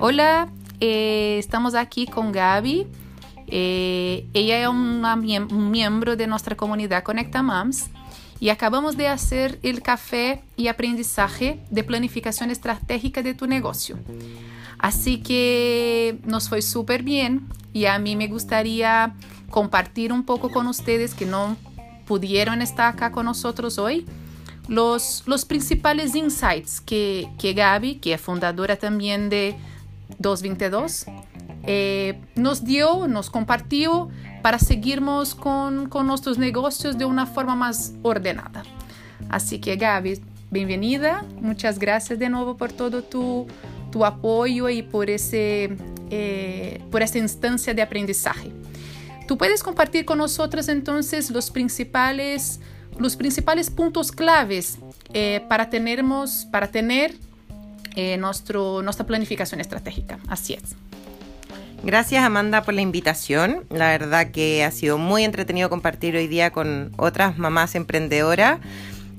Hola, eh, estamos aquí con Gaby. Eh, ella es una un miembro de nuestra comunidad Conecta Moms y acabamos de hacer el café y aprendizaje de planificación estratégica de tu negocio. Así que nos fue súper bien y a mí me gustaría compartir un poco con ustedes que no pudieron estar acá con nosotros hoy los, principales insights que, que Gaby, que es fundadora también de 222, eh, nos dio, nos compartió para seguirnos con, con, nuestros negocios de una forma más ordenada. Así que Gaby, bienvenida, muchas gracias de nuevo por todo tu, tu apoyo y por, ese, eh, por esta instancia de aprendizaje. Tú puedes compartir con nosotros entonces los principales, los principales puntos claves eh, para, tenermos, para tener eh, nuestro, nuestra planificación estratégica. Así es. Gracias Amanda por la invitación. La verdad que ha sido muy entretenido compartir hoy día con otras mamás emprendedoras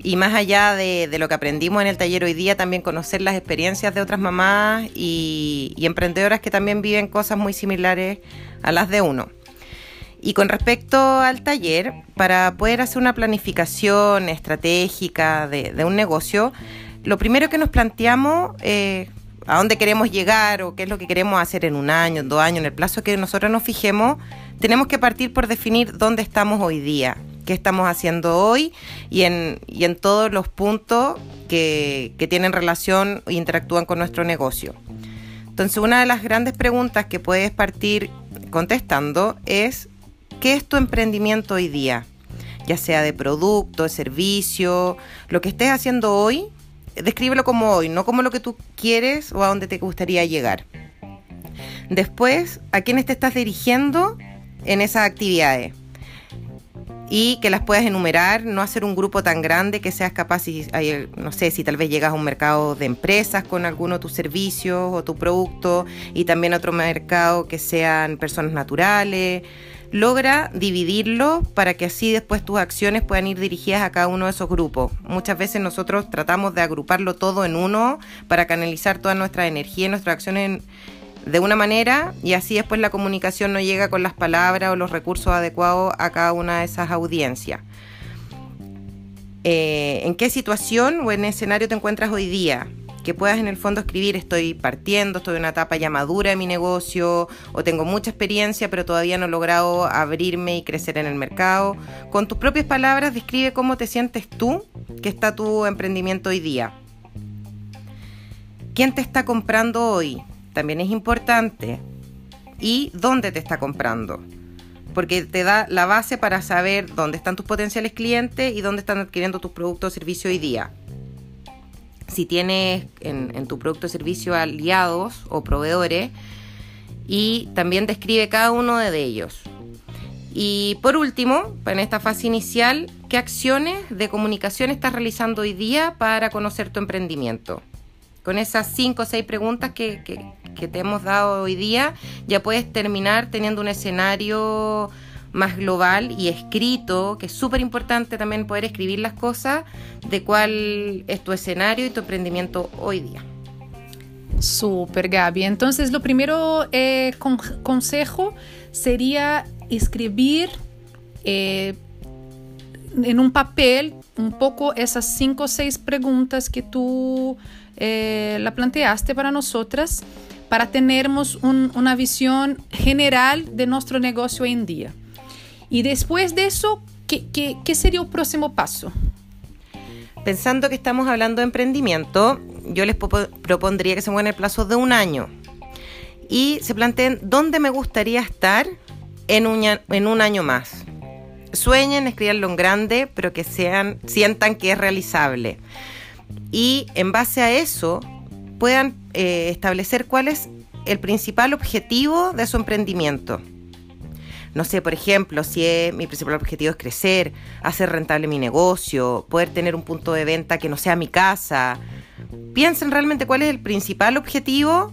y más allá de, lo que aprendimos en el taller hoy día, también conocer las experiencias de otras mamás y, emprendedoras que también viven cosas muy similares a las de uno. Y con respecto al taller, para poder hacer una planificación estratégica de, un negocio, lo primero que nos planteamos es a dónde queremos llegar o qué es lo que queremos hacer en un año, en dos años, en el plazo que nosotros nos fijemos, tenemos que partir por definir dónde estamos hoy día, qué estamos haciendo hoy y en, todos los puntos que tienen relación e interactúan con nuestro negocio. Entonces, una de las grandes preguntas que puedes partir contestando es, ¿qué es tu emprendimiento hoy día? Ya sea de producto, de servicio, lo que estés haciendo hoy, descríbelo como hoy, no como lo que tú quieres o a dónde te gustaría llegar. Después, ¿a quiénes te estás dirigiendo en esas actividades? Y que las puedas enumerar, no hacer un grupo tan grande que seas capaz, si, no sé, si tal vez llegas a un mercado de empresas con alguno de tus servicios o tu producto y también otro mercado que sean personas naturales logra dividirlo para que así después tus acciones puedan ir dirigidas a cada uno de esos grupos. Muchas veces nosotros tratamos de agruparlo todo en uno para canalizar toda nuestra energía y nuestras acciones de una manera y así después la comunicación no llega con las palabras o los recursos adecuados a cada una de esas audiencias. Eh, ¿En qué situación o en escenario te encuentras hoy día? Que puedas en el fondo escribir, estoy partiendo, estoy en una etapa ya madura de mi negocio o tengo mucha experiencia pero todavía no he logrado abrirme y crecer en el mercado. Con tus propias palabras describe cómo te sientes tú que está tu emprendimiento hoy día. ¿Quién te está comprando hoy? También es importante. ¿Y dónde te está comprando? porque te da la base para saber dónde están tus potenciales clientes y dónde están adquiriendo tus productos o servicios hoy día si tienes en, tu producto o servicio aliados o proveedores y también describe cada uno de ellos. Y por último, en esta fase inicial, ¿qué acciones de comunicación estás realizando hoy día para conocer tu emprendimiento? Con esas cinco o seis preguntas que, que te hemos dado hoy día, ya puedes terminar teniendo un escenario más global y escrito, que es súper importante también poder escribir las cosas de cuál es tu escenario y tu emprendimiento hoy día. Súper, Gaby. Entonces, lo primero eh, consejo sería escribir eh, en un papel un poco esas cinco o seis preguntas que tú eh, la planteaste para nosotras para tenermos una visión general de nuestro negocio hoy en día. Y después de eso, ¿qué, sería el próximo paso? Pensando que estamos hablando de emprendimiento, yo les propondría que se muevan el plazo de un año y se planteen dónde me gustaría estar en un, en un año más. Sueñen, escribanlo en grande, pero que sean, sientan que es realizable. Y en base a eso puedan eh, establecer cuál es el principal objetivo de su emprendimiento. No sé, por ejemplo, si mi principal objetivo es crecer, hacer rentable mi negocio, poder tener un punto de venta que no sea mi casa. Piensen realmente cuál es el principal objetivo,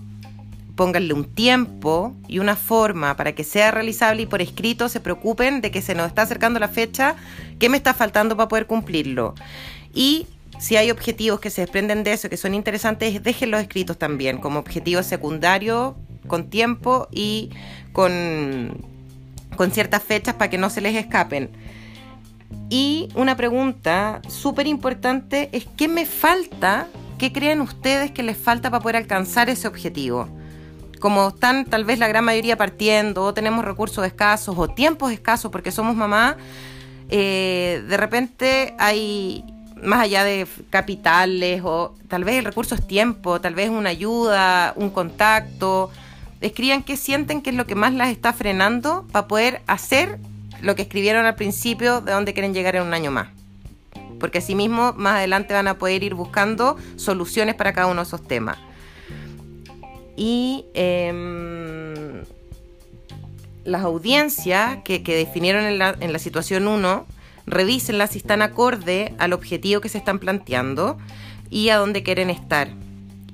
pónganle un tiempo y una forma para que sea realizable y por escrito se preocupen de que se nos está acercando la fecha, qué me está faltando para poder cumplirlo. Y si hay objetivos que se desprenden de eso, que son interesantes, déjenlos escritos también, como objetivos secundarios, con tiempo y con, con ciertas fechas para que no se les escapen. Y una pregunta súper importante es, ¿qué me falta? ¿Qué creen ustedes que les falta para poder alcanzar ese objetivo? Como están tal vez la gran mayoría partiendo, o tenemos recursos escasos, o tiempos escasos porque somos mamá, eh, de repente hay más allá de capitales o tal vez el recurso es tiempo, tal vez una ayuda, un contacto. Escriban qué sienten que es lo que más las está frenando para poder hacer lo que escribieron al principio de dónde quieren llegar en un año más. Porque así mismo más adelante van a poder ir buscando soluciones para cada uno de esos temas. Y em, las audiencias que, definieron en la, en la situación 1 revísenla si están acorde al objetivo que se están planteando y a dónde quieren estar.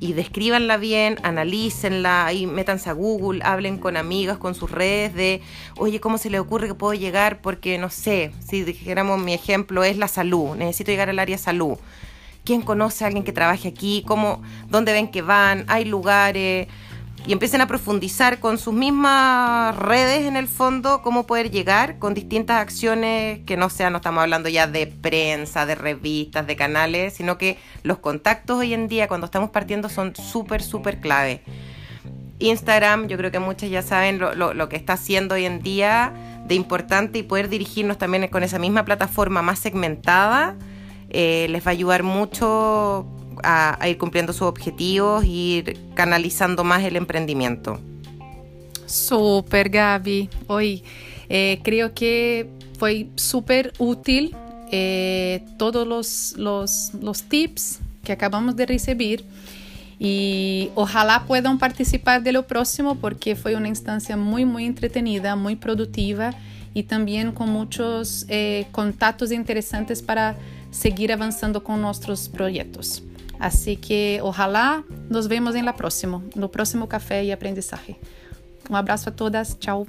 Y descríbanla bien, analícenla, ahí métanse a Google, hablen con amigas, con sus redes de, oye, ¿cómo se le ocurre que puedo llegar? Porque no sé, si dijéramos mi ejemplo es la salud, necesito llegar al área salud. ¿Quién conoce a alguien que trabaje aquí? ¿Cómo, ¿Dónde ven que van? ¿Hay lugares? Y empiecen a profundizar con sus mismas redes en el fondo cómo poder llegar con distintas acciones que no sean, no estamos hablando ya de prensa, de revistas, de canales, sino que los contactos hoy en día cuando estamos partiendo son súper, súper clave. Instagram, yo creo que muchos ya saben lo, que está haciendo hoy en día de importante y poder dirigirnos también con esa misma plataforma más segmentada, eh, les va a ayudar mucho a, ir cumpliendo sus objetivos ir canalizando más el emprendimiento. Super, Gaby. Hoy eh, creo que fue súper útil eh, todos los, los, los tips que acabamos de recibir y ojalá puedan participar de lo próximo porque fue una instancia muy, muy entretenida, muy productiva y también con muchos eh, contactos interesantes para seguir avanzando con nuestros proyectos. Así que ojalá nos vemos en la próxima, no próximo café y aprendizaje. Un abrazo a todas, chao.